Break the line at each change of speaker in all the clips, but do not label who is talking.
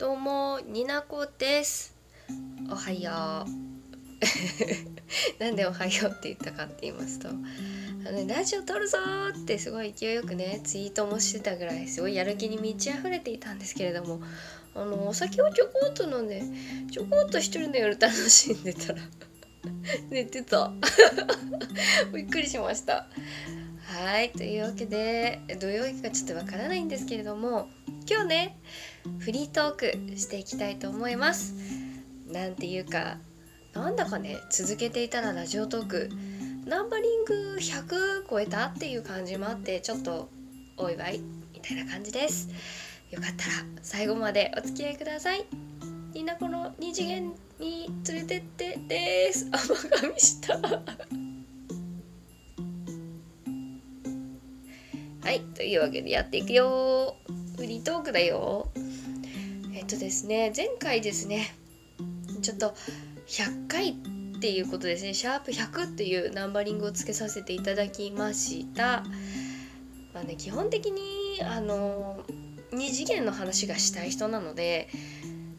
どうもになこです。おはよう。なんでおはようって言ったかって言いますとあの、ねラジオ撮るぞーってすごい勢いよくねツイートもしてたぐらいすごいやる気に満ち溢れていたんですけれどもあのお酒をちょこっと飲んでちょこっと一人の夜楽しんでたら 寝てた。びっくりしました。はいというわけで土曜日かちょっとわからないんですけれども今日ねフリートークしていきたいと思います。なんていうかなんだかね続けていたらラジオトークナンバリング100超えたっていう感じもあってちょっとお祝いみたいな感じです。よかったら最後までお付き合いください。みんなこの二次元に連れてってです。甘噛みした。はいというわけでやっていくよフリートークだよ。えっとですね前回ですねちょっと100回っていうことですねシャープ100っていうナンバリングをつけさせていただきました。まあね基本的にあの2次元の話がしたい人なので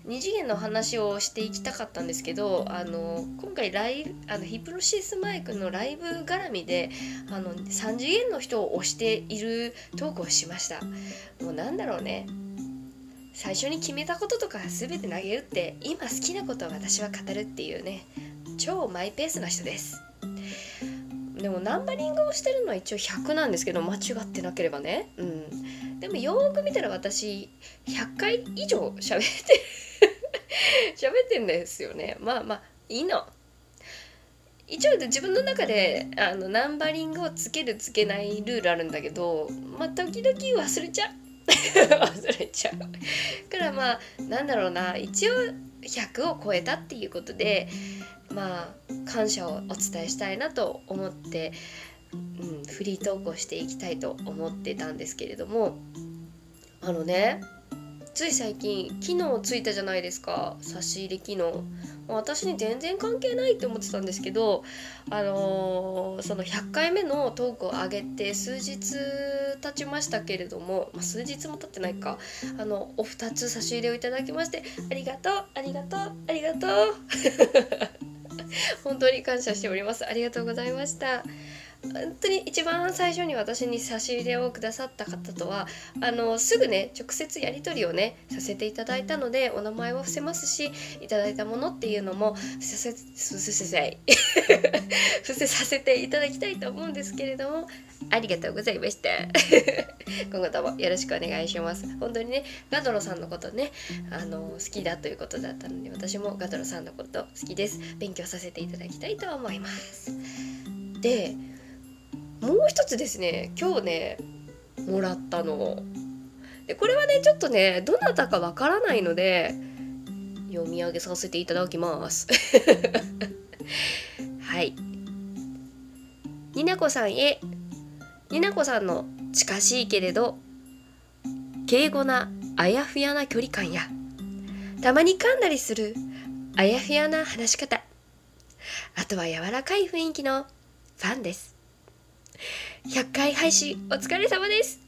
2次元の話をしていきたかったんですけどあの今回ライあのヒプロシスマイクのライブ絡みであの3次元の人を推しているトークをしました。もうなんだろうね。最初に決めたこととか全て投げるって今好きなことを私は語るっていうね。超マイペースな人です。でもナンバリングをしてるのは一応100なんですけど間違ってなければね。うん。でもよーく見たら私100回以上喋って 喋ってんですよね。まあまあいいの。一応自分の中であのナンバリングをつけるつけないルールあるんだけどまあ時々忘れちゃう。忘れちゃう。からまあなんだろうな。一応100を超えたっていうことでまあ感謝をお伝えしたいなと思って、うん、フリートークをしていきたいと思ってたんですけれどもあのねつい最近機能ついたじゃないですか差し入れ機能私に全然関係ないって思ってたんですけどあのー、その100回目のトークを上げて数日経ちましたけれども、まあ、数日も経ってないかあのお二つ差し入れをいただきましてありがとうありがとうありがとう。本当に感謝しております。ありがとうございました。本当に一番最初に私に差し入れをくださった方とはあのすぐね直接やり取りをねさせていただいたのでお名前は伏せますしいただいたものっていうのも伏せ伏せ 伏せさせていただきたいと思うんですけれどもありがとうございました。今後ともよろしくお願いします。本当にねガドロさんのことねあの好きだということだったので私もガドロさんのこと好きです。勉強させていただきたいと思います。でもう一つですね今日ねもらったの。でこれはねちょっとねどなたかわからないので読み上げさせていただきます。はい。になこさんへ。になこさんの近しいけれど敬語なあやふやな距離感やたまに噛んだりするあやふやな話し方あとは柔らかい雰囲気のファンです。100回配信お疲れ様です。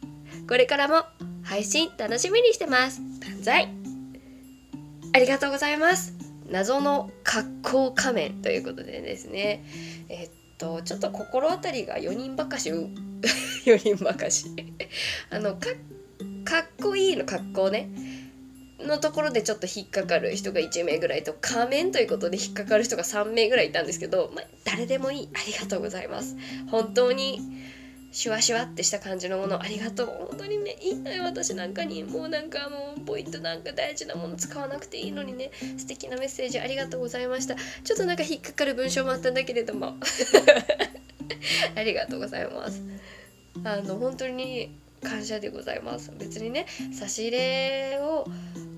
これからも配信楽しみにしてます。万歳ありがとうございます。謎の格好仮面ということでですね。えっと、ちょっと心当たりが4人ばかし、4 人ばかし。あの、か、かっこいいの格好ね。のところでちょっと引っかかる人が1名ぐらいと仮面ということで引っかかる人が3名ぐらいいたんですけど、まあ、誰でもいいありがとうございます本当にシュワシュワってした感じのものありがとう。本当にねいいのよ私なんかに。もうなんかもうポイントなんか大事なもの使わなくていいのにね。素敵なメッセージありがとうございました。ちょっとなんか引っかかる文章もあったんだけれども。ありがとうございます。あの本当に感謝でございます。別にね差し入れを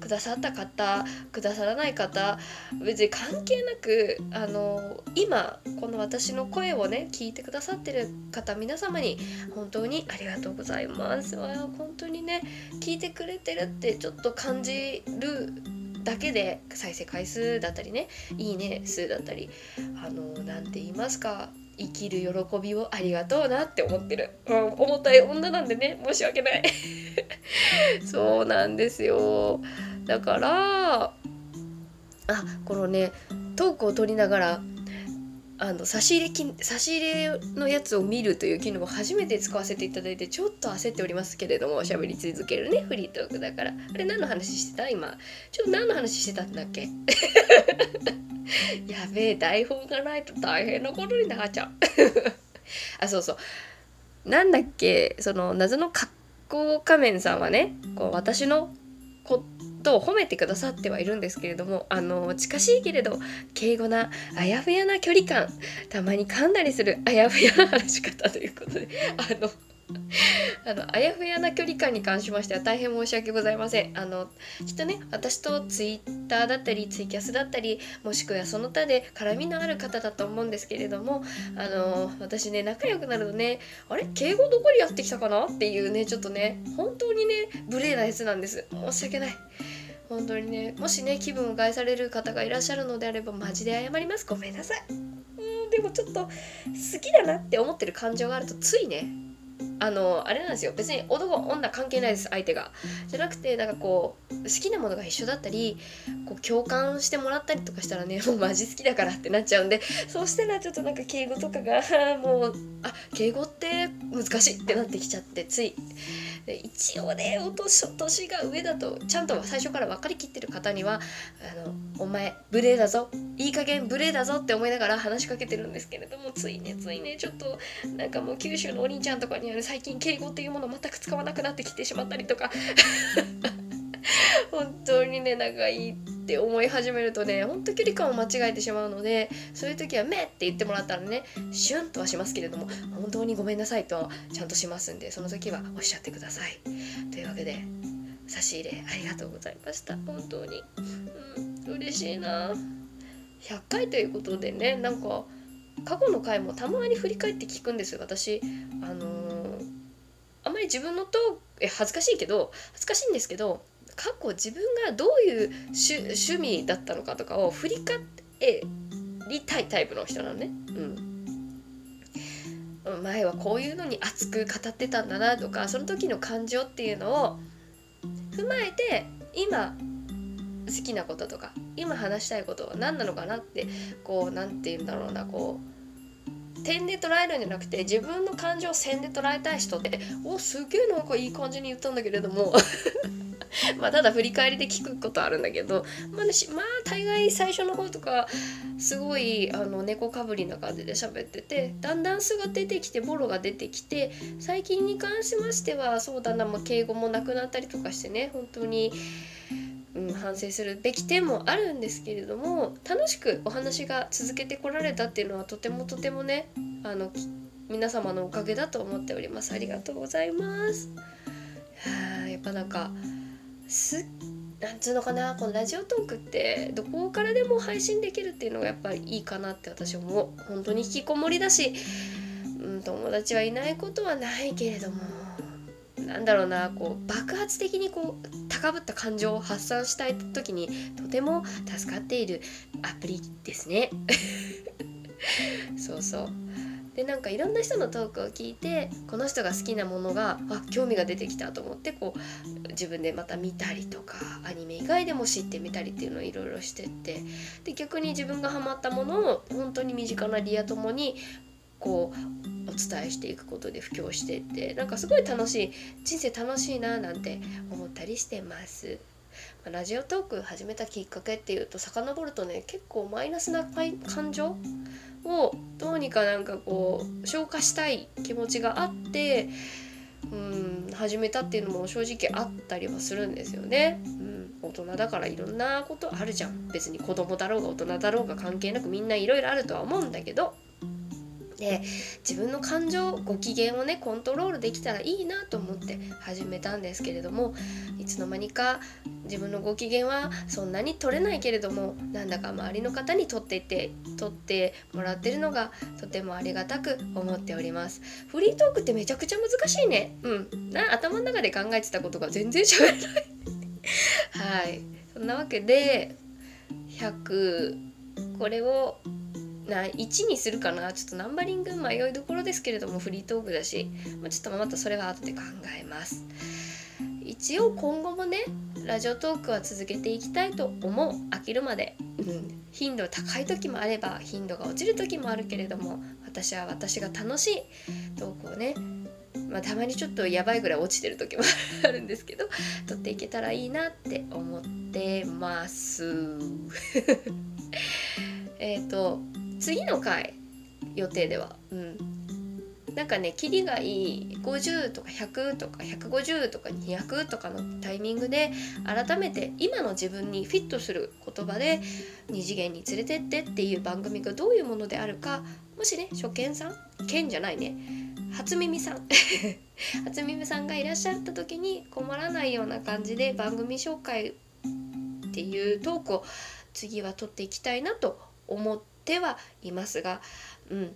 くださった方くださらない方別に関係なくあの今この私の声をね聞いてくださってる方皆様に本当にありがとうございます。本当にね聞いてくれてるってちょっと感じるだけで再生回数だったりねいいね数だったりあの何て言いますか生きる喜びをありがとうなって思ってる、うん、重たい女なんでね申し訳ない。そうなんですよ。だからあこのねトークを取りながらあの差し入れき差し入れのやつを見るという機能を初めて使わせていただいてちょっと焦っておりますけれども喋り続けるねフリートークだから。あれ何の話してた？今。ちょっと何の話してたんだっけ？やべえ台本がないと大変なことになっちゃう。あそうそう。なんだっけ？その謎の格好仮面さんはねこう私のこと褒めてくださってはいるんですけれどもあの近しいけれど敬語なあやふやな距離感たまに噛んだりするあやふやな話し方ということであのあのあやふやな距離感に関しましては大変申し訳ございません。あのきっとね私とツイッターだったりツイキャスだったりもしくはその他で絡みのある方だと思うんですけれどもあの私ね仲良くなるとねあれ？敬語どこにやってきたかな？っていうねちょっとね本当にね無礼なやつなんです申し訳ない。本当にねもしね気分を害される方がいらっしゃるのであればマジで謝ります。ごめんなさい。うんでもちょっと好きだなって思ってる感情があるとついねあのあれなんですよ。別に男女関係ないです相手が。じゃなくてなんかこう好きなものが一緒だったりこう共感してもらったりとかしたらね もうマジ好きだからってなっちゃうんでそうしたらちょっとなんか敬語とかが もうあ敬語って難しいってなってきちゃってつい。一応ねお年年が上だとちゃんと最初から分かりきってる方にはあの「お前無礼だぞ。いい加減無礼だぞ」って思いながら話しかけてるんですけれどもついねついねちょっとなんかもう九州のお兄ちゃんとかにある最近敬語っていうもの全く使わなくなってきてしまったりとか。本当にね仲いいって思い始めるとねほんと距離感を間違えてしまうのでそういう時は「め」って言ってもらったらねシュンとはしますけれども本当にごめんなさいとちゃんとしますんでその時はおっしゃってください。というわけで差し入れありがとうございました。本当に、うん、嬉しいな。100回ということでねなんか過去の回もたまに振り返って聞くんです私あのー、あんまり自分のとえ恥ずかしいけど恥ずかしいんですけど過去自分がどういう趣味だったのかとかを振り返りたいタイプの人なのね。うん、前はこういうのに熱く語ってたんだなとかその時の感情っていうのを踏まえて今好きなこととか今話したいことは何なのかなってこう何て言うんだろうなこう点で捉えるんじゃなくて自分の感情を線で捉えたい人っておすげえなんかいい感じに言ったんだけれども まあただ振り返りで聞くことあるんだけどまあ、ね、まあ大概最初の方とかすごいあの猫かぶりな感じで喋っててだんだん素が出てきてボロが出てきて最近に関しましてはそうだな、まあ、敬語もなくなったりとかしてね本当に。うん、反省するべき点もあるんですけれども楽しくお話が続けてこられたっていうのはとてもとてもねあの皆様のおかげだと思っておりますありがとうございますはやっぱなんかすなんつうのかなこのラジオトークってどこからでも配信できるっていうのがやっぱりいいかなって私思う。本当に引きこもりだし、うん、友達はいないことはないけれどもなんだろうなこう爆発的にこう高ぶった感情を発散したい時にとても助かっているアプリですね。そうそう。でなんかいろんな人のトークを聞いてこの人が好きなものがあ興味が出てきたと思ってこう自分でまた見たりとかアニメ以外でも知ってみたりっていうのをいろいろしてってで逆に自分がハマったものを本当に身近なリア友にこうお伝えしていくことで布教してってなんかすごい楽しい人生楽しいななんて思ったりしてます。ラジオトーク始めたきっかけっていうと遡るとね結構マイナスな感情をどうにかなんかこう消化したい気持ちがあってうん始めたっていうのも正直あったりはするんですよね。うん、大人だからいろんなことあるじゃん別に子供だろうが大人だろうが関係なくみんないろいろあるとは思うんだけどで自分の感情ご機嫌をねコントロールできたらいいなと思って始めたんですけれどもいつの間にか自分のご機嫌はそんなに取れないけれどもなんだか周りの方に取っていって取ってもらってるのがとてもありがたく思っております。フリートークってめちゃくちゃ難しいね。うん。な頭の中で考えてたことが全然喋れない。はい。そんなわけで100これをな1にするかなちょっとナンバリング迷いどころですけれどもフリートークだし、まあ、ちょっとまたそれは後で考えます。1一応今後もねラジオトークは続けていきたいと思う。飽きるまで、うん、頻度高い時もあれば頻度が落ちる時もあるけれども私は私が楽しい。投稿をねまあ、たまにちょっとやばいぐらい落ちてる時もあるんですけど撮っていけたらいいなって思ってます。えっと次の回予定では。うん。なんかねキリがいい50とか100とか150とか200とかのタイミングで改めて今の自分にフィットする言葉で二次元に連れてってっていう番組がどういうものであるかもしね初見さん剣じゃないね初耳さん 初耳さんがいらっしゃった時に困らないような感じで番組紹介っていうトークを次は取っていきたいなと思ってはいますが、うん。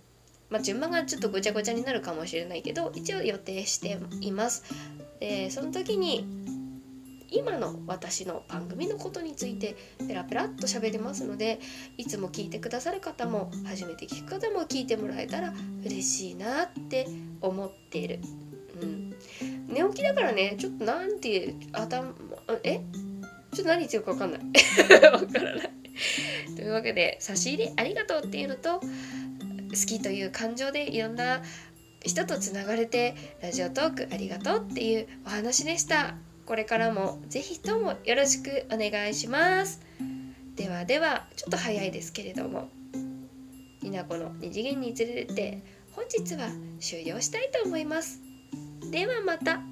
まあ、順番がちょっとごちゃごちゃになるかもしれないけど一応予定しています。でその時に今の私の番組のことについてペラペラっと喋りますのでいつも聞いてくださる方も初めて聞く方も聞いてもらえたら嬉しいなって思っている。うん、寝起きだからねちょっとなんて頭え？ちょっと何言ってるか分かんない。分からない。というわけで差し入れありがとうっていうのと好きという感情でいろんな人とつながれてラジオトークありがとうっていうお話でした。これからもぜひともよろしくお願いします。ではではちょっと早いですけれどもになこの二次元に連れて本日は終了したいと思います。ではまた。